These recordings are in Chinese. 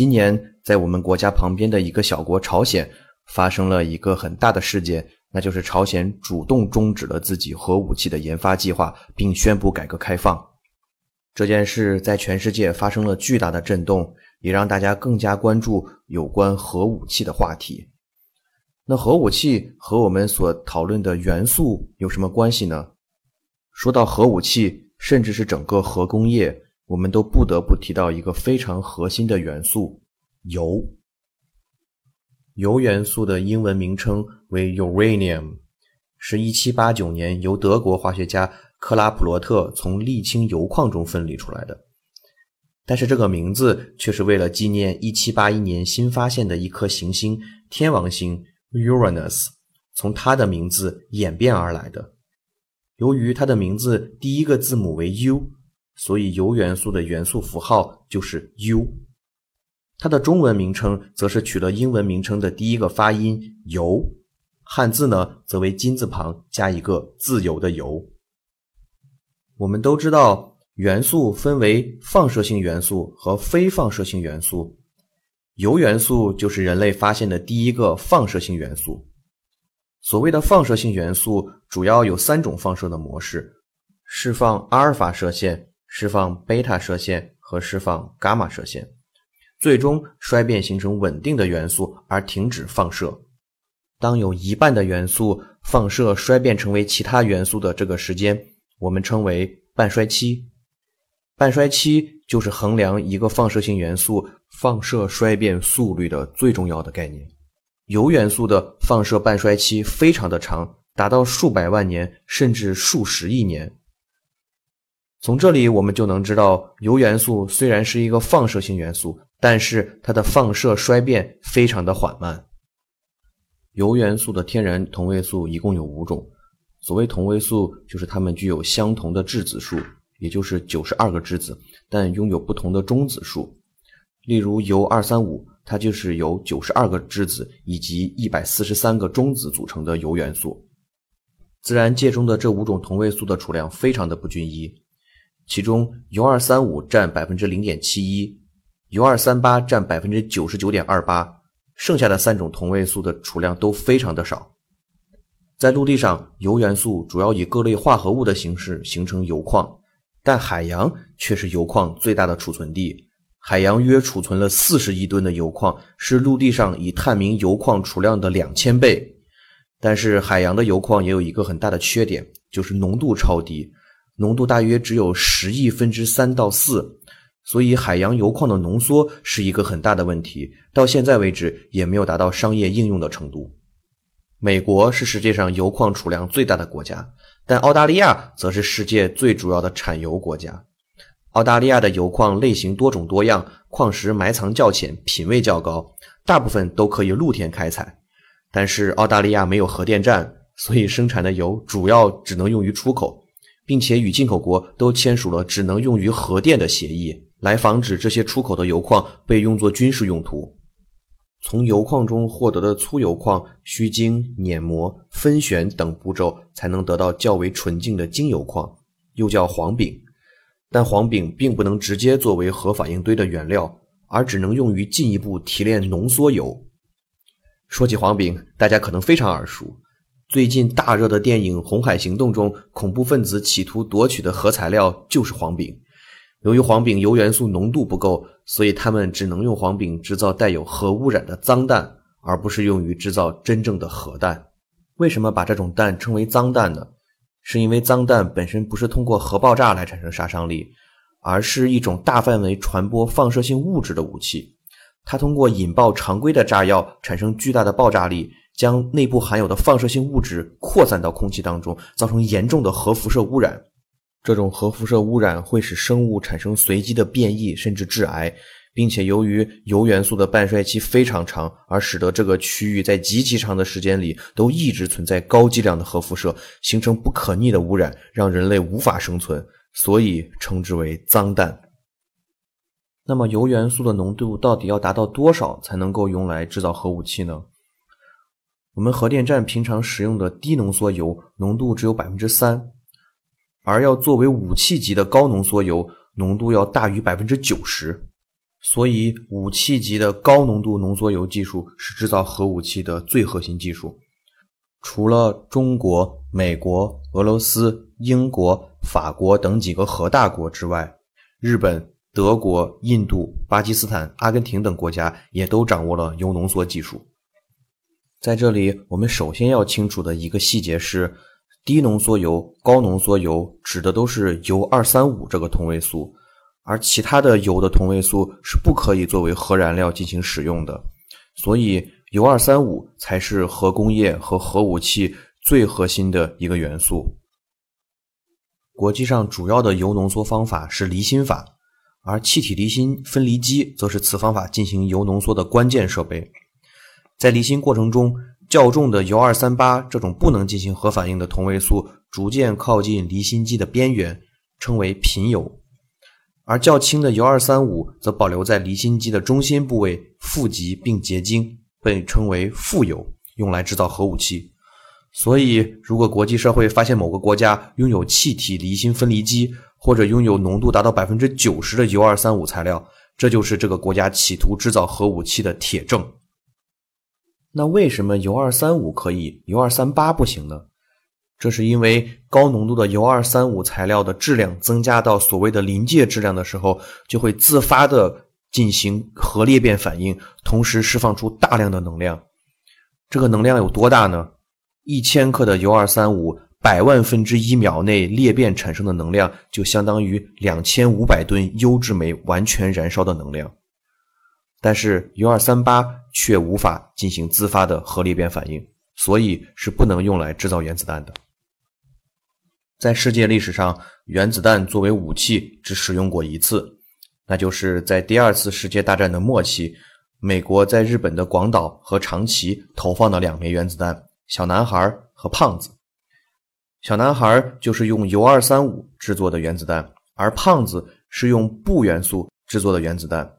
今年，在我们国家旁边的一个小国朝鲜，发生了一个很大的事件，那就是朝鲜主动终止了自己核武器的研发计划，并宣布改革开放。这件事在全世界发生了巨大的震动，也让大家更加关注有关核武器的话题。那核武器和我们所讨论的元素有什么关系呢？说到核武器，甚至是整个核工业。我们都不得不提到一个非常核心的元素——铀。铀元素的英文名称为 uranium，是一七八九年由德国化学家克拉普罗特从沥青铀矿中分离出来的。但是这个名字却是为了纪念一七八一年新发现的一颗行星——天王星 Uranus，从它的名字演变而来的。由于它的名字第一个字母为 U。所以，铀元素的元素符号就是 U，它的中文名称则是取了英文名称的第一个发音“铀”，汉字呢则为金字旁加一个自由的“由”。我们都知道，元素分为放射性元素和非放射性元素，铀元素就是人类发现的第一个放射性元素。所谓的放射性元素，主要有三种放射的模式：释放阿尔法射线。释放贝塔射线和释放伽马射线，最终衰变形成稳定的元素而停止放射。当有一半的元素放射衰变成为其他元素的这个时间，我们称为半衰期。半衰期就是衡量一个放射性元素放射衰变速率的最重要的概念。铀元素的放射半衰期非常的长，达到数百万年甚至数十亿年。从这里我们就能知道，铀元素虽然是一个放射性元素，但是它的放射衰变非常的缓慢。铀元素的天然同位素一共有五种，所谓同位素，就是它们具有相同的质子数，也就是九十二个质子，但拥有不同的中子数。例如铀二三五，它就是由九十二个质子以及一百四十三个中子组成的铀元素。自然界中的这五种同位素的储量非常的不均一。其中，铀二三五占百分之零点七一，铀二三八占百分之九十九点二八，剩下的三种同位素的储量都非常的少。在陆地上，铀元素主要以各类化合物的形式形成铀矿，但海洋却是铀矿最大的储存地。海洋约储存了四十亿吨的铀矿，是陆地上已探明铀矿储量的两千倍。但是，海洋的铀矿也有一个很大的缺点，就是浓度超低。浓度大约只有十亿分之三到四，所以海洋油矿的浓缩是一个很大的问题。到现在为止，也没有达到商业应用的程度。美国是世界上油矿储量最大的国家，但澳大利亚则是世界最主要的产油国家。澳大利亚的油矿类型多种多样，矿石埋藏较浅，品位较高，大部分都可以露天开采。但是澳大利亚没有核电站，所以生产的油主要只能用于出口。并且与进口国都签署了只能用于核电的协议，来防止这些出口的油矿被用作军事用途。从油矿中获得的粗油矿需经碾磨、分选等步骤才能得到较为纯净的精油矿，又叫黄饼。但黄饼并不能直接作为核反应堆的原料，而只能用于进一步提炼浓缩油。说起黄饼，大家可能非常耳熟。最近大热的电影《红海行动》中，恐怖分子企图夺取的核材料就是黄饼。由于黄饼铀元素浓度不够，所以他们只能用黄饼制造带有核污染的脏弹，而不是用于制造真正的核弹。为什么把这种弹称为脏弹呢？是因为脏弹本身不是通过核爆炸来产生杀伤力，而是一种大范围传播放射性物质的武器。它通过引爆常规的炸药，产生巨大的爆炸力。将内部含有的放射性物质扩散到空气当中，造成严重的核辐射污染。这种核辐射污染会使生物产生随机的变异，甚至致癌，并且由于铀元素的半衰期非常长，而使得这个区域在极其长的时间里都一直存在高剂量的核辐射，形成不可逆的污染，让人类无法生存，所以称之为脏弹。那么铀元素的浓度到底要达到多少才能够用来制造核武器呢？我们核电站平常使用的低浓缩铀浓度只有百分之三，而要作为武器级的高浓缩铀浓度要大于百分之九十。所以，武器级的高浓度浓缩铀技术是制造核武器的最核心技术。除了中国、美国、俄罗斯、英国、法国等几个核大国之外，日本、德国、印度、巴基斯坦、阿根廷等国家也都掌握了铀浓缩技术。在这里，我们首先要清楚的一个细节是，低浓缩铀、高浓缩铀指的都是铀二三五这个同位素。而其他的铀的同位素是不可以作为核燃料进行使用的，所以铀二三五才是核工业和核武器最核心的一个元素。国际上主要的铀浓缩方法是离心法，而气体离心分离机则是此方法进行铀浓缩的关键设备。在离心过程中，较重的铀二三八这种不能进行核反应的同位素逐渐靠近离心机的边缘，称为贫铀。而较轻的铀二三五则保留在离心机的中心部位富集并结晶，被称为富铀，用来制造核武器。所以，如果国际社会发现某个国家拥有气体离心分离机，或者拥有浓度达到百分之九十的铀二三五材料，这就是这个国家企图制造核武器的铁证。那为什么铀二三五可以，铀二三八不行呢？这是因为高浓度的铀二三五材料的质量增加到所谓的临界质量的时候，就会自发的进行核裂变反应，同时释放出大量的能量。这个能量有多大呢？一千克的铀二三五百万分之一秒内裂变产生的能量，就相当于两千五百吨优质煤完全燃烧的能量。但是铀二三八却无法进行自发的核裂变反应，所以是不能用来制造原子弹的。在世界历史上，原子弹作为武器只使用过一次，那就是在第二次世界大战的末期，美国在日本的广岛和长崎投放了两枚原子弹“小男孩”和“胖子”。小男孩就是用铀二三五制作的原子弹，而胖子是用钚元素制作的原子弹。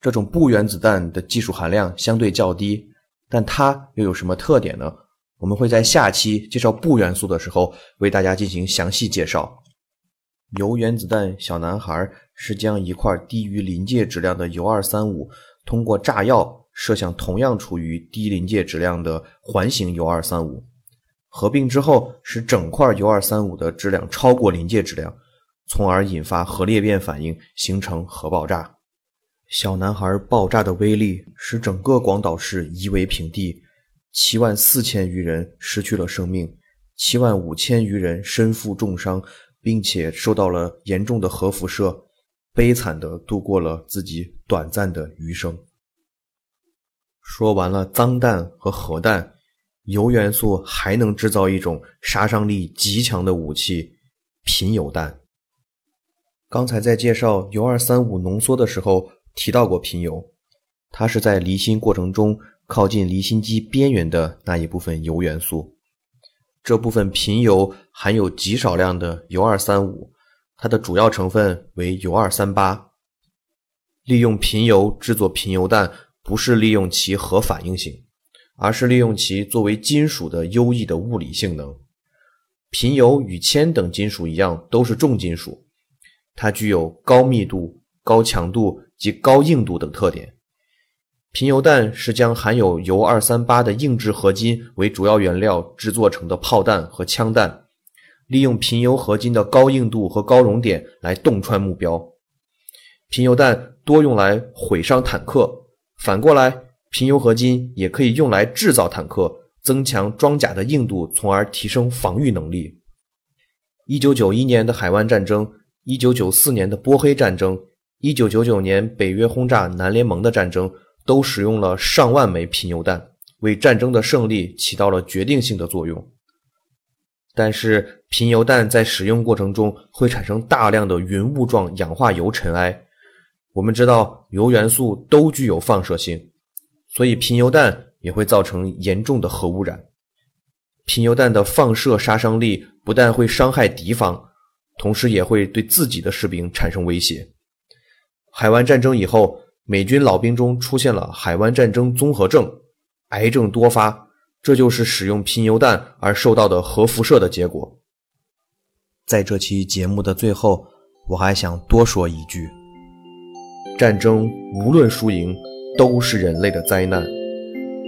这种钚原子弹的技术含量相对较低，但它又有什么特点呢？我们会在下期介绍钚元素的时候为大家进行详细介绍。铀原子弹小男孩是将一块低于临界质量的铀二三五通过炸药射向同样处于低临界质量的环形铀二三五，合并之后使整块铀二三五的质量超过临界质量，从而引发核裂变反应，形成核爆炸。小男孩爆炸的威力使整个广岛市夷为平地。七万四千余人失去了生命，七万五千余人身负重伤，并且受到了严重的核辐射，悲惨地度过了自己短暂的余生。说完了脏弹和核弹，铀元素还能制造一种杀伤力极强的武器——贫铀弹。刚才在介绍铀二三五浓缩的时候提到过贫铀，它是在离心过程中。靠近离心机边缘的那一部分铀元素，这部分贫铀含有极少量的铀二三五，它的主要成分为铀二三八。利用贫铀制作贫铀弹，不是利用其核反应性，而是利用其作为金属的优异的物理性能。贫铀与铅等金属一样，都是重金属，它具有高密度、高强度及高硬度等特点。贫铀弹是将含有铀二三八的硬质合金为主要原料制作成的炮弹和枪弹，利用贫铀合金的高硬度和高熔点来洞穿目标。贫铀弹多用来毁伤坦克，反过来，贫铀合金也可以用来制造坦克，增强装甲的硬度，从而提升防御能力。一九九一年的海湾战争，一九九四年的波黑战争，一九九九年北约轰炸南联盟的战争。都使用了上万枚贫铀弹，为战争的胜利起到了决定性的作用。但是，贫铀弹在使用过程中会产生大量的云雾状氧化铀尘埃，我们知道铀元素都具有放射性，所以贫铀弹也会造成严重的核污染。贫铀弹的放射杀伤力不但会伤害敌方，同时也会对自己的士兵产生威胁。海湾战争以后，美军老兵中出现了海湾战争综合症，癌症多发，这就是使用贫铀弹而受到的核辐射的结果。在这期节目的最后，我还想多说一句：战争无论输赢，都是人类的灾难。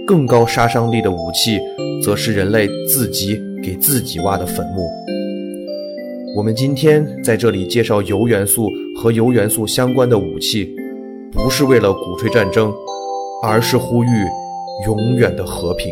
更高杀伤力的武器，则是人类自己给自己挖的坟墓。我们今天在这里介绍铀元素和铀元素相关的武器，不是为了鼓吹战争，而是呼吁永远的和平。